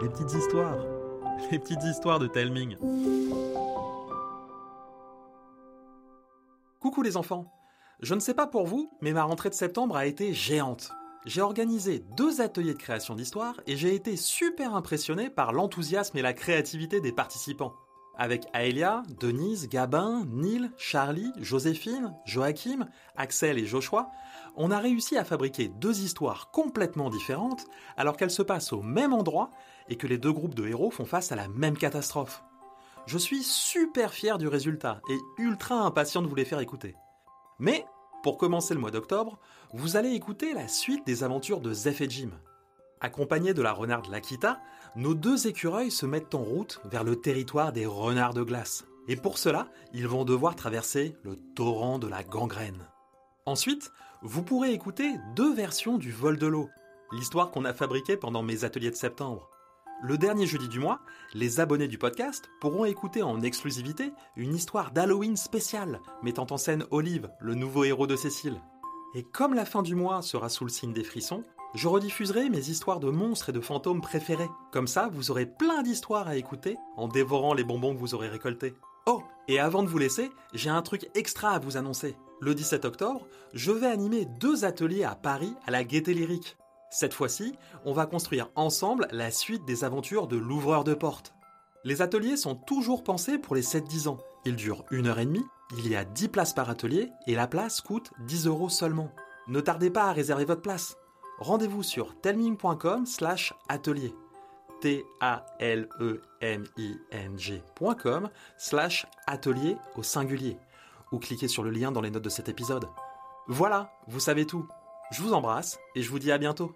les petites histoires, les petites histoires de Telming. Coucou les enfants. Je ne sais pas pour vous, mais ma rentrée de septembre a été géante. J'ai organisé deux ateliers de création d'histoire et j'ai été super impressionné par l'enthousiasme et la créativité des participants. Avec Aelia, Denise, Gabin, Neil, Charlie, Joséphine, Joachim, Axel et Joshua, on a réussi à fabriquer deux histoires complètement différentes alors qu'elles se passent au même endroit et que les deux groupes de héros font face à la même catastrophe. Je suis super fier du résultat et ultra impatient de vous les faire écouter. Mais, pour commencer le mois d'octobre, vous allez écouter la suite des aventures de Zeph et Jim. Accompagnés de la renarde Lakita, nos deux écureuils se mettent en route vers le territoire des renards de glace. Et pour cela, ils vont devoir traverser le torrent de la gangrène. Ensuite, vous pourrez écouter deux versions du vol de l'eau, l'histoire qu'on a fabriquée pendant mes ateliers de septembre. Le dernier jeudi du mois, les abonnés du podcast pourront écouter en exclusivité une histoire d'Halloween spéciale mettant en scène Olive, le nouveau héros de Cécile. Et comme la fin du mois sera sous le signe des frissons, je rediffuserai mes histoires de monstres et de fantômes préférés. Comme ça, vous aurez plein d'histoires à écouter en dévorant les bonbons que vous aurez récoltés. Oh, et avant de vous laisser, j'ai un truc extra à vous annoncer. Le 17 octobre, je vais animer deux ateliers à Paris à la Gaîté Lyrique. Cette fois-ci, on va construire ensemble la suite des aventures de l'ouvreur de porte. Les ateliers sont toujours pensés pour les 7-10 ans. Ils durent une heure et demie, il y a 10 places par atelier et la place coûte 10 euros seulement. Ne tardez pas à réserver votre place. Rendez-vous sur telming.com slash atelier. T-A-L-E-M-I-N-G.com slash atelier au singulier. Ou cliquez sur le lien dans les notes de cet épisode. Voilà, vous savez tout. Je vous embrasse et je vous dis à bientôt.